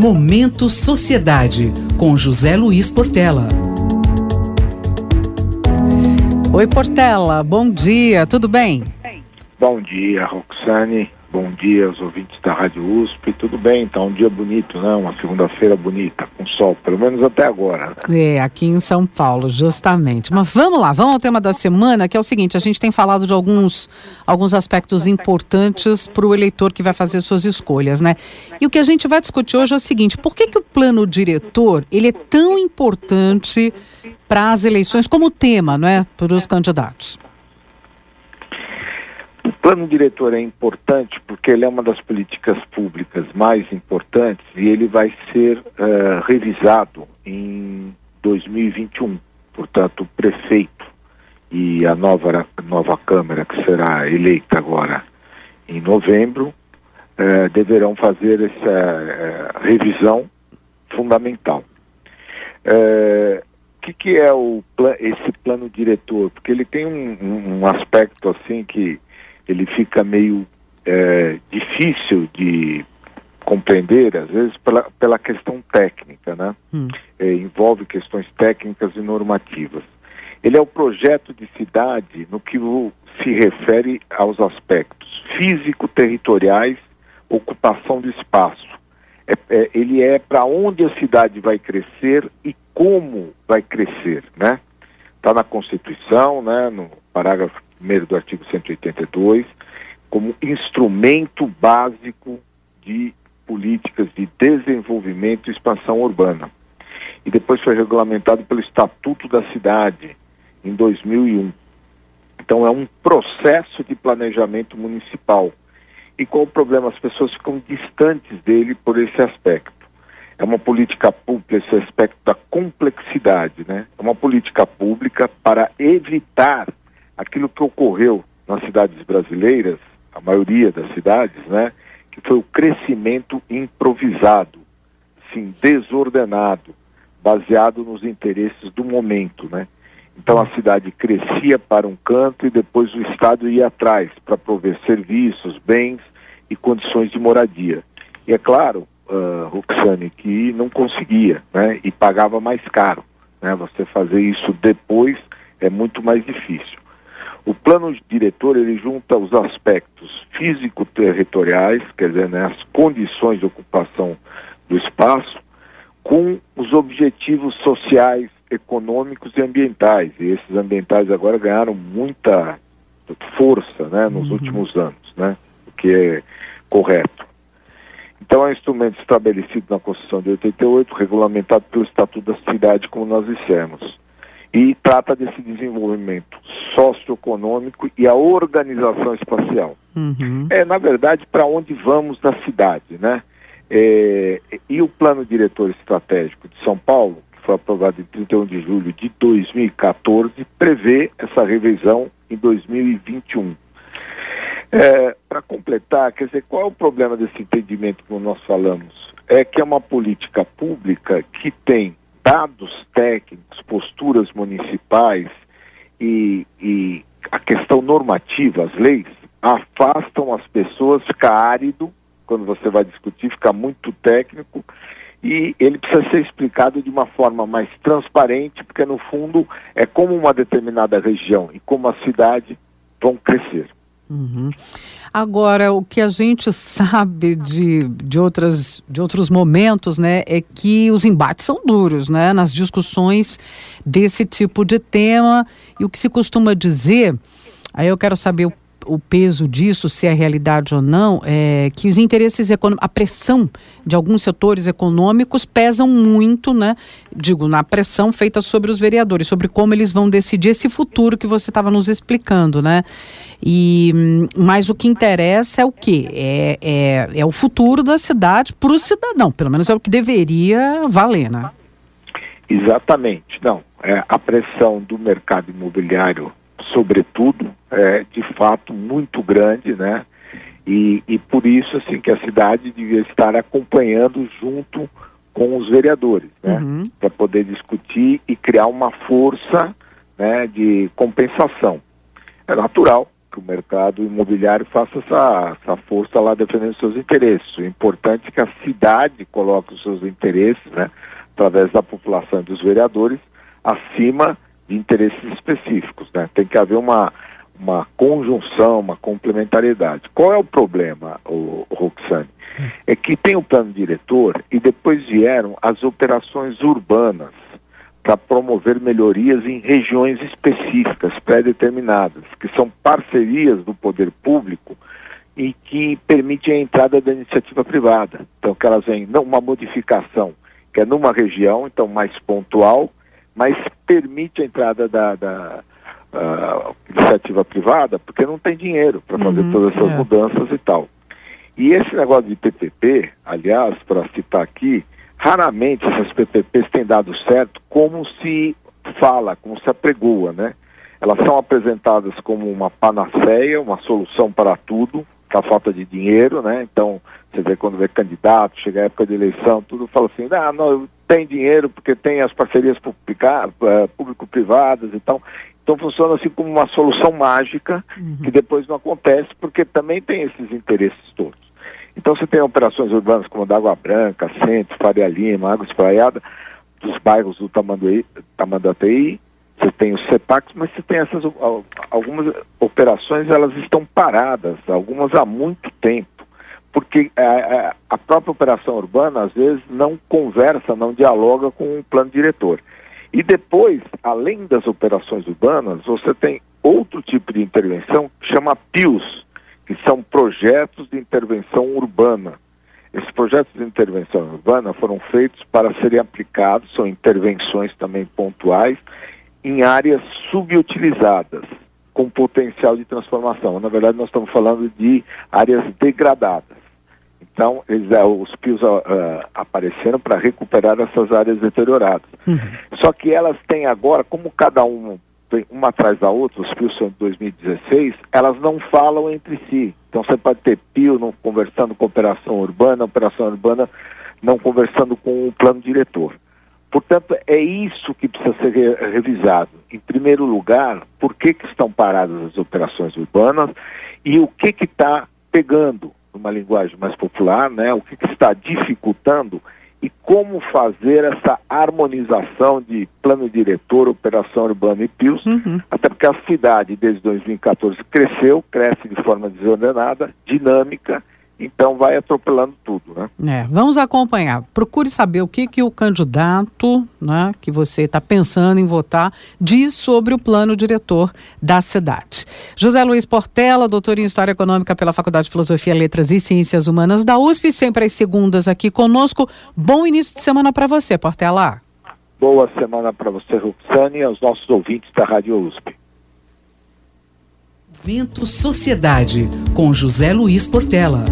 Momento Sociedade, com José Luiz Portela. Oi, Portela, bom dia, tudo bem? Bom dia, Roxane. Bom dia aos ouvintes da Rádio USP. Tudo bem? Tá um dia bonito, né? Uma segunda-feira bonita, com sol, pelo menos até agora. Né? É, aqui em São Paulo, justamente. Mas vamos lá, vamos ao tema da semana, que é o seguinte: a gente tem falado de alguns, alguns aspectos importantes para o eleitor que vai fazer suas escolhas, né? E o que a gente vai discutir hoje é o seguinte: por que, que o plano diretor ele é tão importante para as eleições como tema, não é? Para os candidatos? Plano diretor é importante porque ele é uma das políticas públicas mais importantes e ele vai ser uh, revisado em 2021. Portanto, o prefeito e a nova, nova Câmara, que será eleita agora em novembro, uh, deverão fazer essa uh, revisão fundamental. O que, que, é o, esse plano diretor? Porque ele tem um, um aspecto assim que ele fica meio é, difícil de compreender, às vezes pela, pela questão técnica, né? Hum. É, envolve questões técnicas e normativas. Ele é o projeto de cidade no que se refere aos aspectos físico-territoriais, ocupação do espaço. É, é, ele é para onde a cidade vai crescer e como vai crescer, né? Está na Constituição, né? No parágrafo 1 do artigo 182, como instrumento básico de políticas de desenvolvimento e expansão urbana. E depois foi regulamentado pelo Estatuto da Cidade, em 2001. Então é um processo de planejamento municipal. E qual o problema? As pessoas ficam distantes dele por esse aspecto. É uma política pública, esse aspecto da complexidade, né? É uma política pública para evitar aquilo que ocorreu nas cidades brasileiras, a maioria das cidades, né, que foi o crescimento improvisado, sim, desordenado, baseado nos interesses do momento, né? Então a cidade crescia para um canto e depois o Estado ia atrás para prover serviços, bens e condições de moradia. E é claro, uh, Roxane, que não conseguia, né? E pagava mais caro, né? Você fazer isso depois é muito mais difícil. O plano diretor ele junta os aspectos físico-territoriais, quer dizer, né, as condições de ocupação do espaço, com os objetivos sociais, econômicos e ambientais. E esses ambientais agora ganharam muita força né, nos uhum. últimos anos, né, o que é correto. Então é um instrumento estabelecido na Constituição de 88, regulamentado pelo Estatuto da Cidade, como nós dissemos e trata desse desenvolvimento socioeconômico e a organização espacial. Uhum. É, na verdade, para onde vamos na cidade, né? É, e o Plano Diretor Estratégico de São Paulo, que foi aprovado em 31 de julho de 2014, prevê essa revisão em 2021. É, para completar, quer dizer, qual é o problema desse entendimento que nós falamos? É que é uma política pública que tem dados técnicos, posturas municipais e, e a questão normativa, as leis, afastam as pessoas, fica árido, quando você vai discutir, fica muito técnico, e ele precisa ser explicado de uma forma mais transparente, porque no fundo é como uma determinada região e como a cidade vão crescer. Uhum. Agora, o que a gente sabe de, de, outras, de outros momentos, né, é que os embates são duros, né, nas discussões desse tipo de tema. E o que se costuma dizer, aí eu quero saber o peso disso, se é realidade ou não, é que os interesses econômicos, a pressão de alguns setores econômicos pesam muito, né? Digo, na pressão feita sobre os vereadores, sobre como eles vão decidir esse futuro que você estava nos explicando, né? E, mas o que interessa é o quê? É, é, é o futuro da cidade para o cidadão, pelo menos é o que deveria valer, né? Exatamente. Não, é a pressão do mercado imobiliário sobretudo, é fato muito grande, né? E, e por isso, assim, que a cidade devia estar acompanhando junto com os vereadores, né? Uhum. Para poder discutir e criar uma força, né, de compensação. É natural que o mercado imobiliário faça essa, essa força lá defendendo seus interesses. O importante é que a cidade coloque os seus interesses, né, através da população e dos vereadores, acima de interesses específicos. Né? Tem que haver uma, uma conjunção, uma complementariedade. Qual é o problema, o, o Roxane? É que tem o plano diretor e depois vieram as operações urbanas para promover melhorias em regiões específicas, pré-determinadas, que são parcerias do poder público e que permitem a entrada da iniciativa privada. Então, que elas vêm, uma modificação, que é numa região, então mais pontual, mas permite a entrada da, da uh, iniciativa privada, porque não tem dinheiro para fazer uhum, todas essas é. mudanças e tal. E esse negócio de PPP, aliás, para citar aqui, raramente essas PPPs têm dado certo como se fala, como se apregoa, né? Elas são apresentadas como uma panaceia, uma solução para tudo, com a falta de dinheiro, né? Então, você vê quando vê candidato, chega a época de eleição, tudo fala assim, ah, não, tem dinheiro porque tem as parcerias eh, público-privadas e tal. Então funciona assim como uma solução mágica uhum. que depois não acontece porque também tem esses interesses todos. Então você tem operações urbanas como Água Branca, Centro, Faria Lima, Água Espraiada, dos bairros do Tamanduí, Tamanduateí, você tem os CEPACs, mas você tem essas algumas operações, elas estão paradas, algumas há muito tempo, porque a, é, é, a própria operação urbana às vezes não conversa, não dialoga com o plano diretor. E depois, além das operações urbanas, você tem outro tipo de intervenção que chama PIUS, que são projetos de intervenção urbana. Esses projetos de intervenção urbana foram feitos para serem aplicados, são intervenções também pontuais, em áreas subutilizadas, com potencial de transformação. Na verdade, nós estamos falando de áreas degradadas. Então, eles, uh, os PIOs uh, apareceram para recuperar essas áreas deterioradas. Uhum. Só que elas têm agora, como cada um uma atrás da outra, os PIOs são de 2016, elas não falam entre si. Então você pode ter PIO não conversando com operação urbana, operação urbana não conversando com o plano diretor. Portanto, é isso que precisa ser re revisado. Em primeiro lugar, por que, que estão paradas as operações urbanas e o que está pegando, numa linguagem mais popular, né, o que, que está dificultando e como fazer essa harmonização de plano diretor, operação urbana e PIOS, uhum. até porque a cidade desde 2014 cresceu, cresce de forma desordenada, dinâmica então vai atropelando tudo, né? É, vamos acompanhar. Procure saber o que, que o candidato, né, que você está pensando em votar, diz sobre o plano diretor da cidade. José Luiz Portela, doutor em História Econômica pela Faculdade de Filosofia, Letras e Ciências Humanas da USP, sempre às segundas aqui conosco. Bom início de semana para você, Portela. Boa semana para você, Roxane, e aos nossos ouvintes da Rádio USP. Vento Sociedade, com José Luiz Portela.